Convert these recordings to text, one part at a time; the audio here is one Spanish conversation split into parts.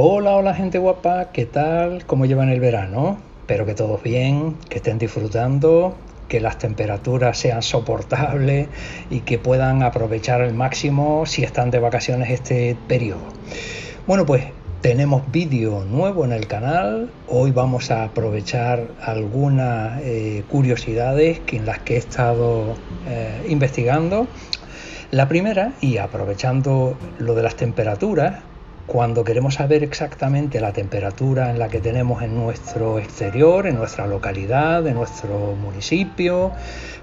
Hola, hola gente guapa, ¿qué tal? ¿Cómo llevan el verano? Espero que todos bien, que estén disfrutando, que las temperaturas sean soportables y que puedan aprovechar al máximo si están de vacaciones este periodo. Bueno, pues tenemos vídeo nuevo en el canal. Hoy vamos a aprovechar algunas eh, curiosidades que en las que he estado eh, investigando. La primera, y aprovechando lo de las temperaturas, cuando queremos saber exactamente la temperatura en la que tenemos en nuestro exterior, en nuestra localidad, en nuestro municipio,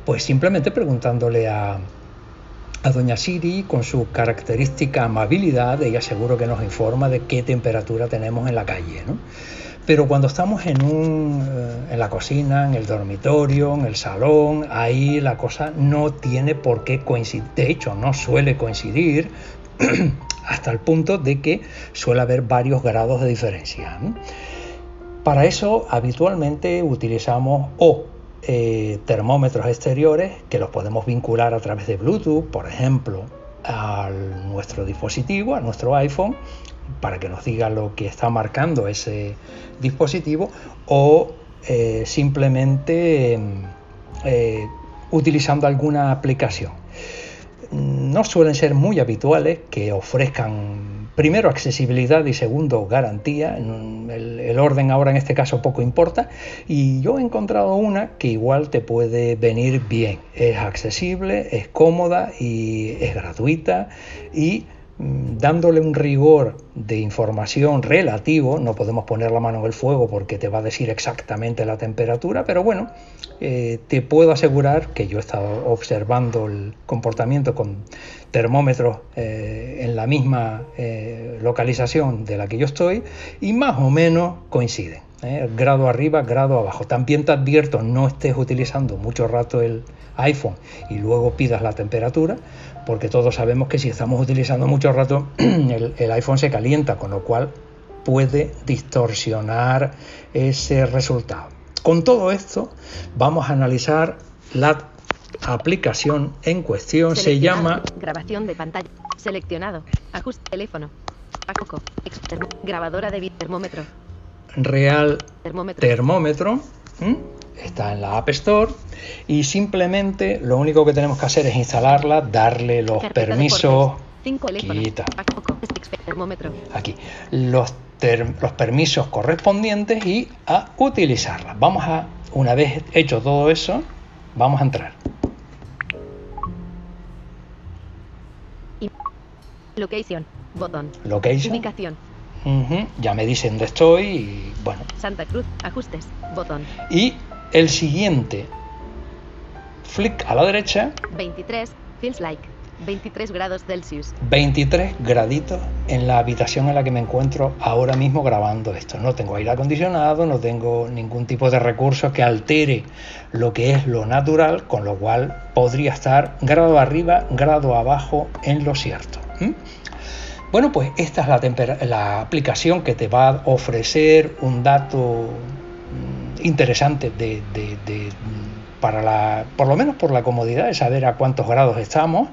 pues simplemente preguntándole a, Doña Siri con su característica amabilidad, ella seguro que nos informa de qué temperatura tenemos en la calle. ¿no? Pero cuando estamos en, un, eh, en la cocina, en el dormitorio, en el salón, ahí la cosa no tiene por qué coincidir. De hecho, no suele coincidir hasta el punto de que suele haber varios grados de diferencia. Para eso habitualmente utilizamos o eh, termómetros exteriores que los podemos vincular a través de Bluetooth, por ejemplo, a nuestro dispositivo, a nuestro iPhone, para que nos diga lo que está marcando ese dispositivo, o eh, simplemente eh, utilizando alguna aplicación no suelen ser muy habituales que ofrezcan primero accesibilidad y segundo garantía. El, el, orden ahora en este caso poco importa. Y yo he encontrado una que igual te puede venir bien. Es accesible, es cómoda y es gratuita y Mm, dándole un rigor de información relativo, no podemos poner la mano en el fuego porque te va a decir exactamente la temperatura, pero bueno, eh, te puedo asegurar que yo he estado observando el comportamiento con termómetros eh, en la misma eh, localización de la que yo estoy y más o menos coinciden. Grado arriba, grado abajo. También te advierto, no estés utilizando mucho rato el iPhone y luego pidas la temperatura, porque todos sabemos que si estamos utilizando mucho rato el, iPhone se calienta, con lo cual puede distorsionar ese resultado. Con todo esto vamos a analizar la aplicación en cuestión. Se llama grabación de pantalla. Seleccionado. Ajuste teléfono. Grabadora de termómetro. Real termómetro. Está en la App Store y simplemente lo único que tenemos que hacer es instalarla, darle los permisos. Aquí. Los, los permisos correspondientes y a utilizarla. Vamos a, una vez hecho todo eso, vamos a entrar. Location, botón. Location. Ubicación. Ya me dicen dónde estoy y bueno. Santa Cruz, ajustes, botón. Y el siguiente flick a la derecha. 23, feels like. 23 grados Celsius. 23 graditos en la habitación en la que me encuentro ahora mismo grabando esto. No tengo aire acondicionado, no tengo ningún tipo de recurso que altere lo que es lo natural, con lo cual podría estar grado arriba, grado abajo en lo cierto. Bueno, pues esta es la, la aplicación que te va a ofrecer un dato mm, interesante de para la, por lo menos por la comodidad de saber a cuántos grados estamos,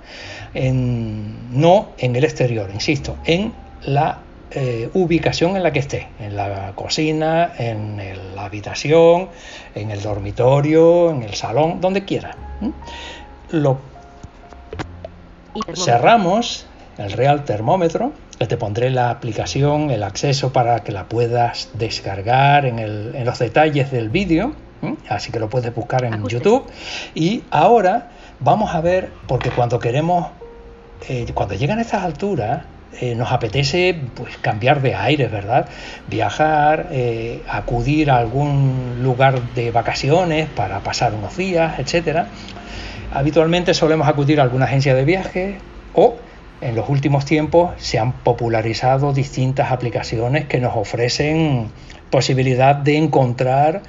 en, no en el exterior, insisto, en la eh, ubicación en la que esté, en la cocina, en la habitación, en el dormitorio, en el salón, donde quiera. Lo cerramos el real termómetro, que te pondré la aplicación, el acceso para que la puedas descargar en, el, en los detalles del vídeo así que lo puedes buscar en YouTube. Y ahora vamos a ver, porque cuando queremos, eh, cuando llegan a estas alturas, eh, nos apetece pues, cambiar de aire, ¿verdad? Viajar, eh, acudir a algún lugar de vacaciones para pasar unos días, etcétera. Habitualmente solemos acudir a alguna agencia de viaje o en los últimos tiempos se han popularizado distintas aplicaciones que nos ofrecen posibilidad de encontrar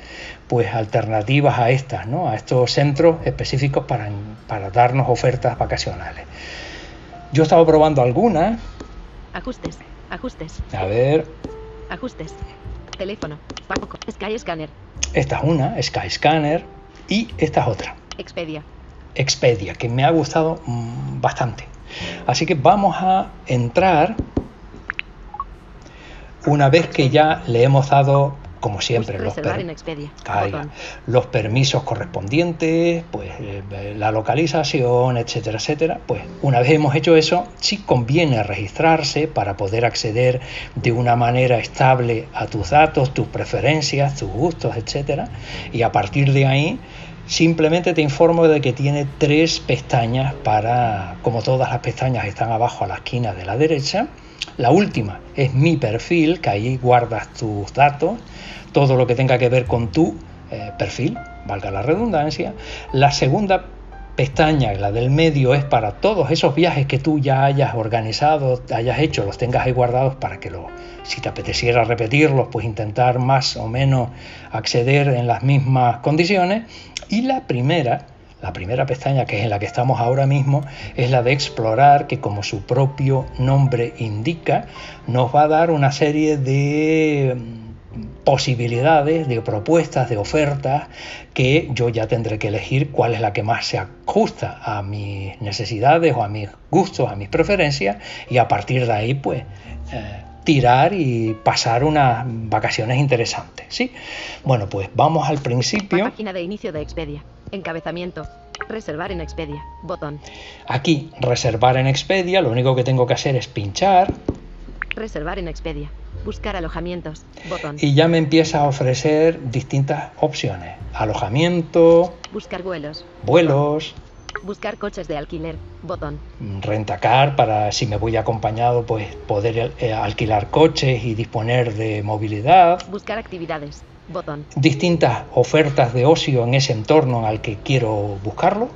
pues alternativas a estas, ¿no? a estos centros específicos para, para darnos ofertas vacacionales. Yo he estado probando algunas. Ajustes, ajustes. A ver. Ajustes. Teléfono. Sky Scanner. Esta es una, Sky Scanner. Y esta es otra. Expedia. Expedia, que me ha gustado mm, bastante. Así que vamos a entrar Una vez que ya le hemos dado como siempre, los, caiga, los permisos correspondientes, pues eh, la localización, etcétera, etcétera. Pues una vez hemos hecho eso, sí conviene registrarse para poder acceder de una manera estable a tus datos, tus preferencias, tus gustos, etcétera. Y a partir de ahí, simplemente te informo de que tiene tres pestañas para, como todas las pestañas están abajo a la esquina de la derecha. La última es mi perfil, que ahí guardas tus datos, todo lo que tenga que ver con tu eh, perfil, valga la redundancia. La segunda pestaña, la del medio, es para todos esos viajes que tú ya hayas organizado, hayas hecho, los tengas ahí guardados para que lo, si te apeteciera repetirlos, pues intentar más o menos acceder en las mismas condiciones. Y la primera, la primera pestaña, que es en la que estamos ahora mismo, es la de explorar, que como su propio nombre indica, nos va a dar una serie de posibilidades, de propuestas, de ofertas, que yo ya tendré que elegir cuál es la que más se ajusta a mis necesidades o a mis gustos, a mis preferencias, y a partir de ahí, pues, eh, tirar y pasar unas vacaciones interesantes, ¿sí? Bueno, pues vamos al principio. Página de inicio de Expedia. Encabezamiento. Reservar en Expedia. Botón. Aquí, reservar en Expedia, lo único que tengo que hacer es pinchar Reservar en Expedia. Buscar alojamientos. Botón. y ya me empieza a ofrecer distintas opciones. Alojamiento, Buscar vuelos. vuelos, Buscar coches de alquiler. Botón. rentacar para si me voy acompañado, pues poder eh, alquilar coches y disponer de movilidad. Buscar actividades. Botón. Distintas ofertas de ocio en ese entorno al que quiero buscarlo.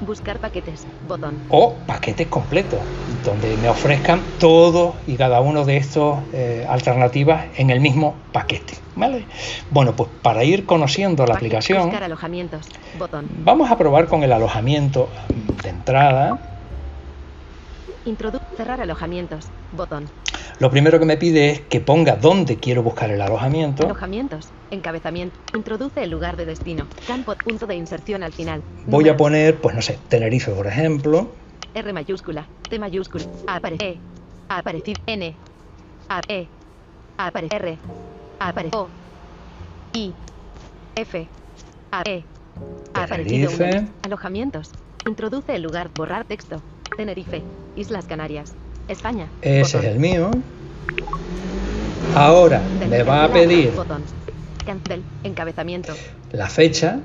Buscar paquetes. Botón. o paquetes completos, donde me ofrezcan todos y cada uno de estos eh, alternativas en el mismo paquete. ¿vale? Bueno, pues para ir conociendo la aplicación, Buscar alojamientos. Botón. vamos a probar con el alojamiento de entrada. Introdu cerrar alojamientos. Botón. Lo primero que me pide es que ponga dónde quiero buscar el alojamiento. Alojamientos. Encabezamiento. Introduce el lugar de destino. Campo. Punto de inserción al final. Voy a poner, pues no sé, Tenerife, por ejemplo. R mayúscula. T mayúscula. Aparece. E. Aparecido. N. A. E. Aparece. R. Aparece. O. I. F. A. E. Aparecido. Alojamientos. Introduce el lugar. Borrar texto. Tenerife. Islas Canarias. España. Ese Botón. es el mío. Ahora me va a pedir Botón. Cancel. Encabezamiento. la fecha.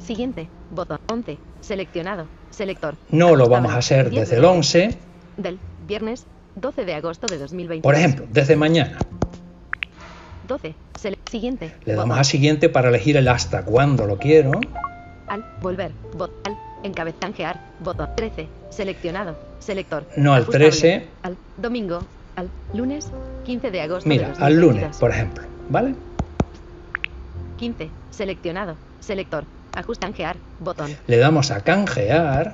Siguiente. Botón. 11. Seleccionado. Selector. No lo vamos a hacer 10 desde de el agosto. 11. Del viernes 12 de agosto de 2020. Por ejemplo, desde mañana. 12. Sele- siguiente. Le damos Botón. a siguiente para elegir el hasta cuándo lo quiero. Al. Volver. Bot. Al. Encabez. Canjear. Botón. 13. Seleccionado. Selector. No al Ajustable. 13. Al. Domingo. Al. Lunes. 15 de agosto Mira, 2022. al lunes, por ejemplo. ¿Vale? 15. Seleccionado. Selector. Ajusta. Canjear. Botón. Le damos a canjear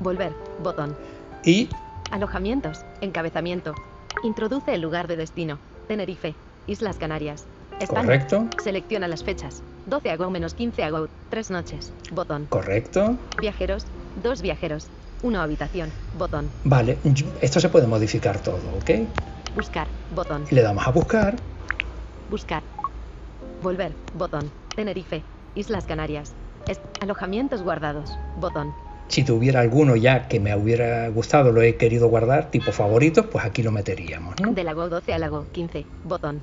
Volver. Botón. y Alojamientos. Encabezamiento. Introduce el lugar de destino. Tenerife. Islas Canarias. España. correcto, Selecciona las fechas. 12 agosto menos 15 agosto. Tres noches. Botón. correcto. Viajeros. Dos viajeros. Una habitación. Botón. Vale, esto se puede modificar todo, ¿ok? Buscar. Botón. Y le damos a buscar. Buscar. Volver. Botón. Tenerife. Islas Canarias. Es- alojamientos guardados. Botón. Si tuviera alguno ya que me hubiera gustado, lo he querido guardar, tipo favoritos, pues aquí lo meteríamos, ¿no? De lago 12 a lago 15. Botón.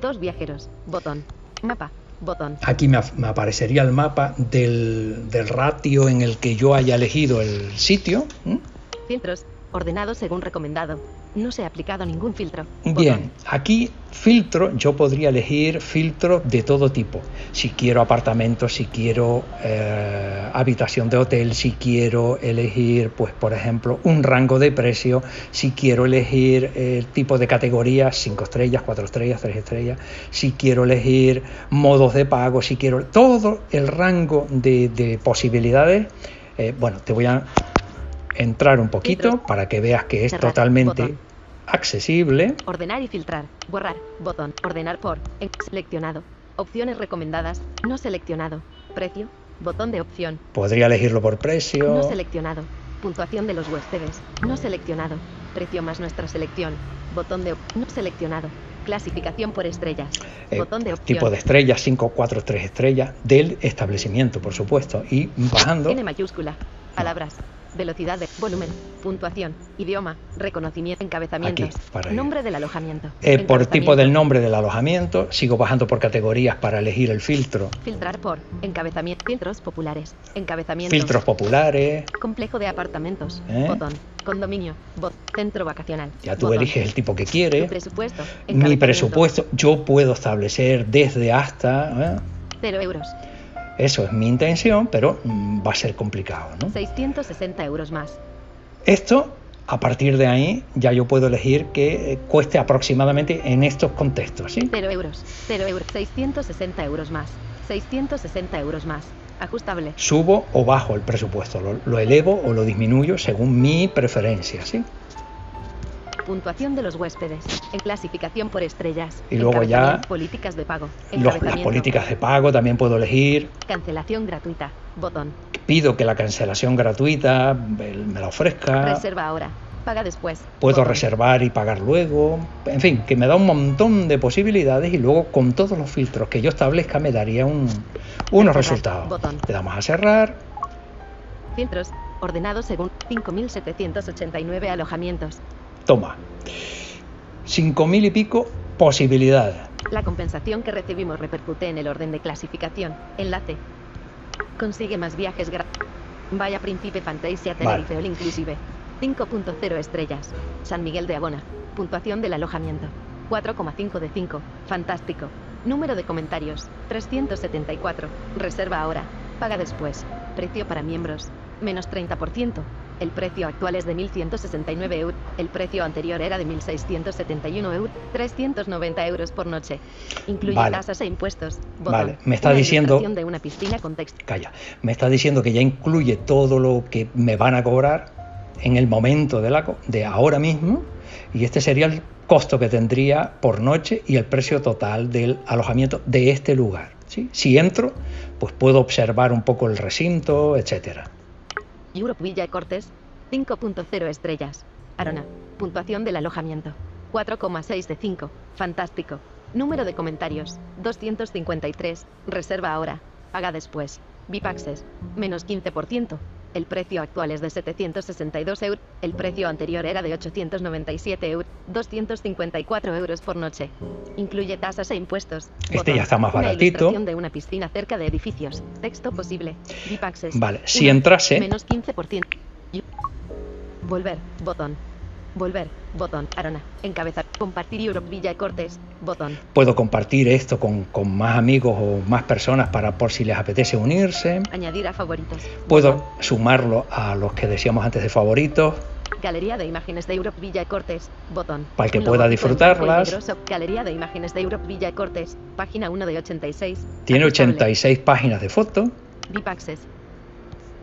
Dos viajeros. Botón. Mapa. Botón. Aquí me, me aparecería el mapa del, del ratio en el que yo haya elegido el sitio. ¿m? Filtros. Ordenado según recomendado. No se ha aplicado ningún filtro. Bien, aquí filtro, yo podría elegir filtro de todo tipo. Si quiero apartamento, si quiero eh, habitación de hotel, si quiero elegir, pues por ejemplo, un rango de precio, si quiero elegir el tipo de categorías, 5 estrellas, 4 estrellas, 3 estrellas, si quiero elegir modos de pago, si quiero todo el rango de, de posibilidades. eh, bueno, te voy a entrar un poquito para que veas que es totalmente. Accesible. Ordenar y filtrar. Borrar. Botón. Ordenar por. Seleccionado. Opciones recomendadas. No seleccionado. Precio. Botón de opción. Podría elegirlo por precio. No seleccionado. Puntuación de los huéspedes. No seleccionado. Precio más nuestra selección. Botón de no seleccionado. Clasificación por estrellas. Eh, Botón de opción. tipo de estrella, 5, 4, 3 estrellas del establecimiento, por supuesto. Y bajando, N mayúscula. Palabras. Velocidad de volumen. Puntuación. Idioma. Reconocimiento. Encabezamientos. Aquí. Nombre del alojamiento. eh, por tipo del nombre del alojamiento, sigo bajando por categorías para elegir el filtro. Filtrar por. Encabezamiento. Filtros populares. Encabezamiento. Filtros populares, Complejo de apartamentos. ¿Eh? Botón. Condominio. Bot. Centro vacacional. ya tú Botón. eliges el tipo que quieres. presupuesto. Mi presupuesto, yo puedo establecer desde hasta. ¿eh? Cero euros. Eso es mi intención, pero mm, va a ser complicado. ¿no? 660 euros más. Esto, a partir de ahí, ya yo puedo elegir que eh, cueste aproximadamente en estos contextos. ¿sí? 0 euros. 0 euros. 660 euros más. 660 euros más. Ajustable. Subo o bajo el presupuesto, lo, lo elevo o lo disminuyo según mi preferencia. ¿sí? Puntuación de los huéspedes. En clasificación por estrellas. Y luego ya- Políticas de pago. Los- las políticas de pago también puedo elegir. Cancelación gratuita. Botón. Pido que la cancelación gratuita me la ofrezca. Reserva ahora. Paga después. Puedo Botón. reservar y pagar luego. En fin, que me da un montón de posibilidades y luego con todos los filtros que yo establezca me daría un- unos resultados. Botón. Le damos a cerrar. Filtros. Ordenados según 5.789 alojamientos. Toma. Cinco mil y pico posibilidades. La compensación que recibimos repercute en el orden de clasificación. Enlace. Consigue más viajes gratis. Vaya Príncipe Fantasia Tenerife All Inclusive. 5.0 estrellas. San Miguel de Abona. Puntuación del alojamiento. 4,5 de 5. Fantástico. Número de comentarios. 374. Reserva ahora. Paga después. Precio para miembros. Menos 30%. El precio actual es de 1.169 euros. El precio anterior era de 1.671 euros. 390 euros por noche. Incluye Vale. tasas e impuestos. Botón. Vale, me está Una diciendo- de una piscina con. Calla. Me está diciendo que ya incluye todo lo que me van a cobrar en el momento de, la, co- de ahora mismo. Y este sería el costo que tendría por noche y el precio total del alojamiento de este lugar. ¿sí? Si entro, pues puedo observar un poco el recinto, etcétera. Europe Villa Cortes, 5.0 estrellas. Arona, puntuación del alojamiento. 4,6 de 5. Fantástico. Número de comentarios, 253. Reserva ahora. Paga después. VIP Access, menos 15%. El precio actual es de 762 euros. El precio anterior era de 897 euros. 254 euros por noche. Incluye tasas e impuestos. Este ya está más baratito. de una piscina cerca de edificios. Texto posible. VIP Access. Vale, si entrase, Menos 15%. Y- Volver, botón. Volver, botón. Arona, encabezar. Compartir Europe Villa Cortes, botón. puedo compartir esto con, con más amigos o más personas para por si les apetece unirse. Añadir a favoritos. Puedo sumarlo a los que decíamos antes de favoritos. Galería de imágenes de Europe Villa Cortes, botón. Para el que pueda disfrutarlas. Galería de imágenes de Europe Villa Cortes, página 1 de 86. Tiene Ajustable. 86 páginas de fotos. VIP Access.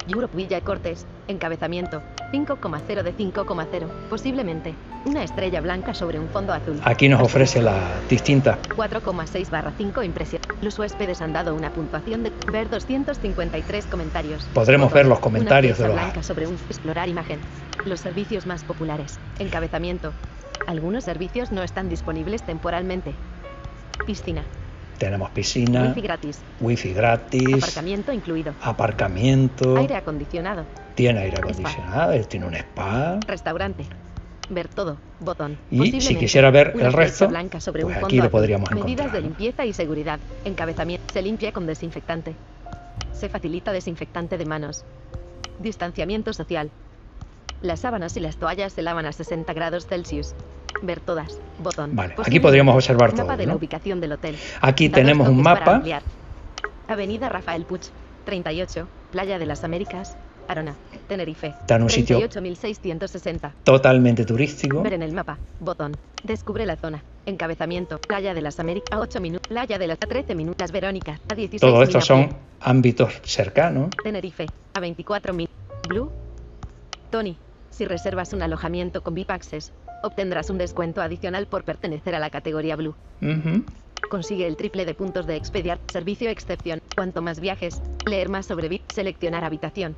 Europe Villa Cortes, encabezamiento, 5,0 de 5,0, posiblemente, una estrella blanca sobre un fondo azul. Aquí nos ofrece las distintas 4,6 barra 5 impresión. Los huéspedes han dado una puntuación de ver 253 comentarios. Podremos Foto. ver los Una comentarios de los- blanca sobre un explorar imagen. Los servicios más populares. Encabezamiento. Algunos servicios no están disponibles temporalmente. Piscina. Tenemos piscina, Wifi gratis. wifi gratis, Aparcamiento incluido. aparcamiento, Aire acondicionado. tiene aire acondicionado, tiene un spa. Restaurante. Ver todo. Botón. Y si quisiera ver el resto, blanca sobre pues un aquí lo podríamos Medidas encontrar, de ¿no? limpieza y seguridad. Encabezamiento. Se limpia con desinfectante. Se facilita desinfectante de manos. Distanciamiento social. Las sábanas y las toallas se lavan a 60 grados Celsius. Ver todas. Botón. Vale, aquí podríamos observar Mapa todo. de la ¿no? ubicación del hotel. Aquí Datos tenemos un mapa. Avenida Rafael Puig, 38, Playa de las Américas, Arona, Tenerife. Está en un sitio 38.660. totalmente turístico. Ver en el mapa. Botón. Descubre la zona. Encabezamiento. Playa de las Américas. A 8 minutos. Playa de las a 13 minutos. Las Verónicas. A 16 Todo esto son ámbitos cercanos. Tenerife. A 24 minutos. Blue. Tony. Si reservas un alojamiento con VIP Access, obtendrás un descuento adicional por pertenecer a la categoría Blue. Consigue el triple de puntos de expediar. Servicio excepción. Cuanto más viajes, leer más sobre VIP. Seleccionar habitación.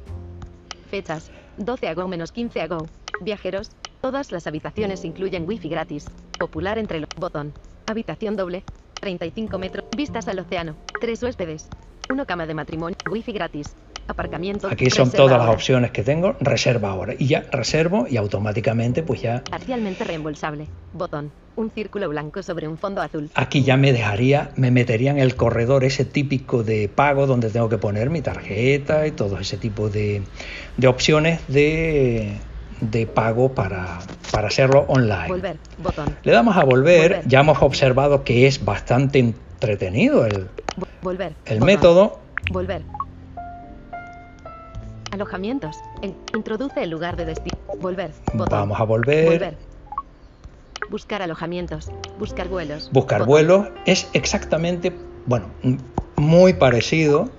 Fechas. 12 a go menos 15 a go. Viajeros. Todas las habitaciones incluyen wifi gratis. Popular entre los. Botón. Habitación doble. 35 metros. Vistas al océano. Tres huéspedes. Uno cama de matrimonio. Wifi gratis. Aparcamiento. Aquí son todas las opciones que tengo. Reserva ahora. Y ya reservo y automáticamente pues ya Parcialmente reembolsable. Botón. Un círculo blanco sobre un fondo azul. aquí ya me dejaría, me metería en el corredor ese típico de pago donde tengo que poner mi tarjeta y todo ese tipo de, de opciones de, de pago para, para hacerlo online. Volver. Botón. Le damos a volver, Volver. ya hemos observado que es bastante entretenido el, volver. el Botón. método. Volver. Alojamientos. En- introduce el lugar de destino. Volver. Botón. Vamos a volver. Volver. Buscar alojamientos. Buscar vuelos. Buscar Botón. vuelos es exactamente, bueno, muy parecido.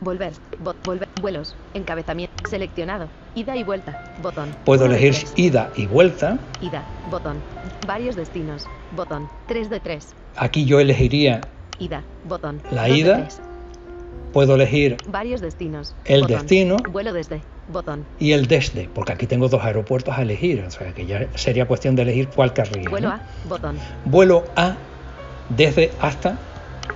Volver. Bot. Volver. Vuelos. Encabezamiento. Seleccionado. Ida y vuelta. Botón. Puedo elegir ida y vuelta. Ida. Botón. Varios destinos. Botón. 3 de 3. Aquí yo elegiría, Ida. Botón. La ida. Puedo elegir Varios destinos. El Botón. destino. Vuelo desde. Botón. y el desde, porque aquí tengo dos aeropuertos a elegir, o sea que ya sería cuestión de elegir cuál querría. Vuelo ¿no? a. Botón. Vuelo a, desde hasta,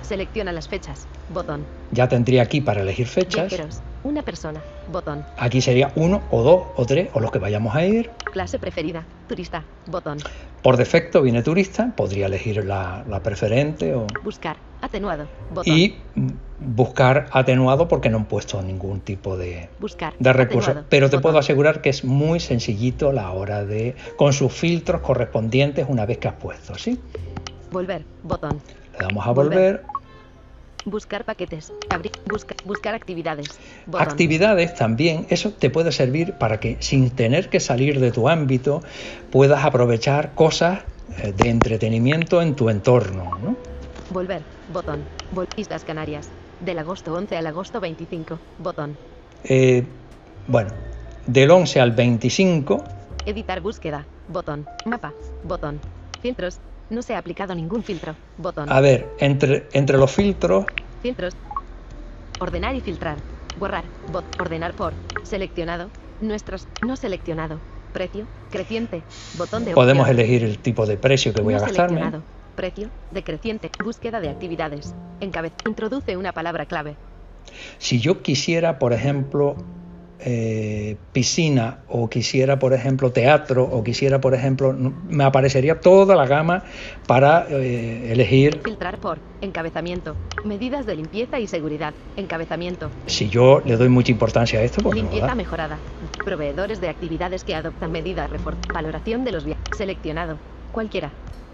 Selecciona las fechas. Botón. ya tendría aquí para elegir fechas. Viajeros. Una persona. Botón. Aquí sería uno o dos o tres o los que vayamos a ir. Clase preferida. Turista. Botón. Por defecto viene turista, podría elegir la, la preferente o, Buscar. Atenuado. Botón. y buscar atenuado porque no han puesto ningún tipo de, Buscar. de recurso. Atenuado. Pero te Botón. puedo asegurar que es muy sencillito a la hora de, con sus filtros correspondientes una vez que has puesto, ¿sí? Volver. Botón. Le damos a Volver. Buscar paquetes. Abrir. Busca, buscar actividades. Botón. Actividades también, eso te puede servir para que sin tener que salir de tu ámbito puedas aprovechar cosas eh, de entretenimiento en tu entorno. ¿no? Volver. Botón. Vol Islas Canarias. Del agosto 11 al agosto 25. Botón. Eh, bueno, del 11 al 25, Editar búsqueda. Botón. Mapa. Botón. Filtros. No se ha aplicado ningún filtro. Botón. a ver, entre, entre los filtros, Filtros. Ordenar y filtrar. Borrar. Bot. Ordenar por. Seleccionado. Nuestros. No seleccionado. Precio. Creciente. Botón de podemos opción. elegir el tipo de precio que voy no a gastarme. seleccionado. Precio. Decreciente. Búsqueda de actividades. Encabez. Introduce una palabra clave. Si yo quisiera, por ejemplo, eh, piscina o quisiera, por ejemplo, teatro o quisiera, por ejemplo, me aparecería toda la gama para eh, elegir Filtrar por. Encabezamiento. Medidas de limpieza y seguridad. Encabezamiento. Si yo le doy mucha importancia a esto, pues Limpieza da. mejorada. Proveedores de actividades que adoptan medidas Valoración de los viajes. Seleccionado. Cualquiera.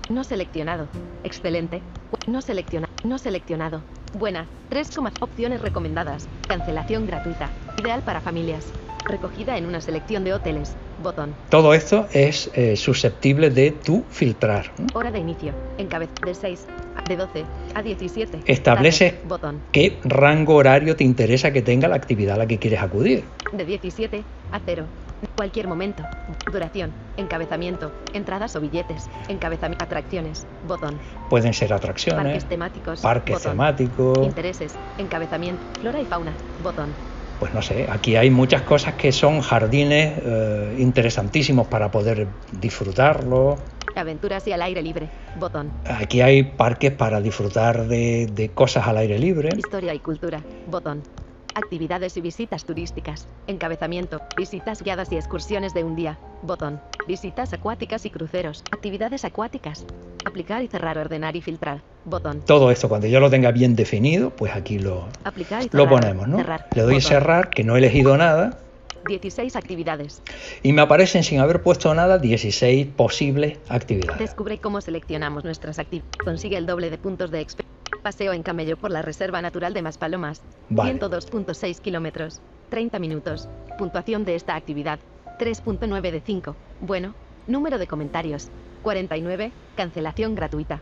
No seleccionado. Excelente. No seleccionado. No seleccionado. Buena. 3, opciones recomendadas. Cancelación gratuita. Ideal para familias. Recogida en una selección de hoteles. Botón. Todo esto es eh, susceptible de tu filtrar. Hora de inicio. Encabez. De 6. a- De 12. A 17. Establece- Tarde, Botón. ¿Qué rango horario te interesa que tenga la actividad a la que quieres acudir? De 17 a 0. Cualquier momento. Duración. Encabezamiento. Entradas o billetes. Encabezamiento. Atracciones. Botón. Pueden ser atracciones, Parques temáticos. parques Botón. temáticos, Intereses. Encabezamiento. Flora y fauna. Botón. Pues no sé, aquí hay muchas cosas que son jardines eh, interesantísimos para poder disfrutarlo. Aventuras y al aire libre. Botón. Aquí hay parques para disfrutar de, de cosas al aire libre. Historia y cultura. Botón. Actividades y visitas turísticas. Encabezamiento. Visitas guiadas y excursiones de un día. Botón. Visitas acuáticas y cruceros. Actividades acuáticas. Aplicar y cerrar, ordenar y filtrar. Botón. Todo esto, cuando yo lo tenga bien definido, pues aquí lo, Aplicar y cerrar. lo ponemos, ¿no? Cerrar. Le doy Botón. cerrar, que no he elegido nada, 16 actividades. y me aparecen sin haber puesto nada 16 posibles actividades. Descubre cómo seleccionamos nuestras actividades. Consigue el doble de puntos de experiencia. Paseo en camello por la Reserva Natural de Maspalomas. Vale. 102.6 kilómetros. 30 minutos. Puntuación de esta actividad. 3.9 de 5. Bueno. Número de comentarios. 49. Cancelación gratuita.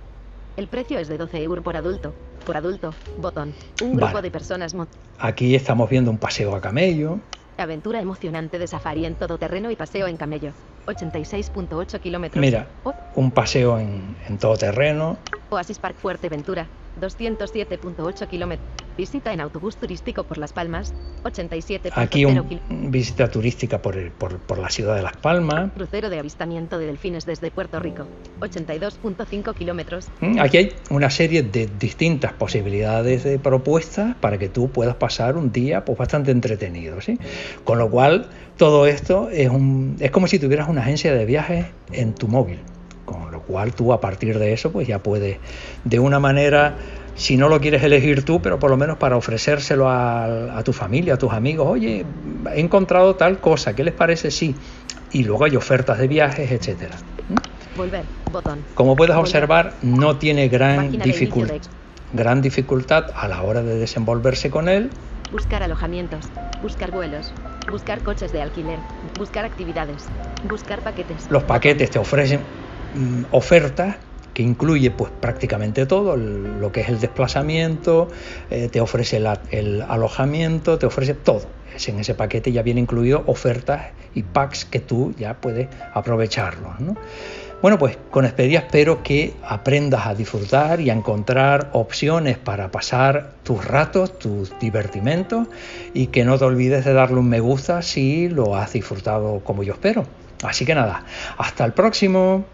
El precio es de 12 euros por adulto. Por adulto. Botón. Un grupo Vale. de personas. Aquí estamos viendo un paseo a camello. Aventura emocionante de safari en todoterreno y paseo en camello. 86.8 kilómetros. Mira. O- un paseo en, en todo terreno. Oasis Park Fuerteventura. 207.8 kilómetros. Visita en autobús turístico por Las Palmas, 87.0 Aquí un, visita turística por, el- por, por la ciudad de Las Palmas. Crucero de avistamiento de delfines desde Puerto Rico, 82.5 kilómetros. Mm, Aquí hay una serie de distintas posibilidades de propuestas para que tú puedas pasar un día pues, bastante entretenido. ¿sí? Con lo cual, todo esto es, un, es como si tuvieras una agencia de viajes en tu móvil. Con lo cual tú a partir de eso pues ya puedes de una manera, si no lo quieres elegir tú, pero por lo menos para ofrecérselo a, a tu familia, a tus amigos, oye, he encontrado tal cosa, ¿qué les parece? Sí. Y luego hay ofertas de viajes, etcétera. Volver, botón. Como puedes Volver. observar, no tiene gran, Página de inicio dificul- de- gran dificultad a la hora de desenvolverse con él. Buscar alojamientos, buscar vuelos, buscar coches de alquiler, buscar actividades, buscar paquetes. Los paquetes te ofrecen mm, ofertas que incluye pues prácticamente todo, lo que es el desplazamiento, eh, te ofrece el alojamiento, te ofrece todo. Es en ese paquete ya viene incluido ofertas y packs que tú ya puedes aprovecharlos. ¿no? Bueno, pues con Expedia espero que aprendas a disfrutar y a encontrar opciones para pasar tus ratos, tus divertimentos y que no te olvides de darle un me gusta si lo has disfrutado como yo espero. Así que nada, hasta el próximo.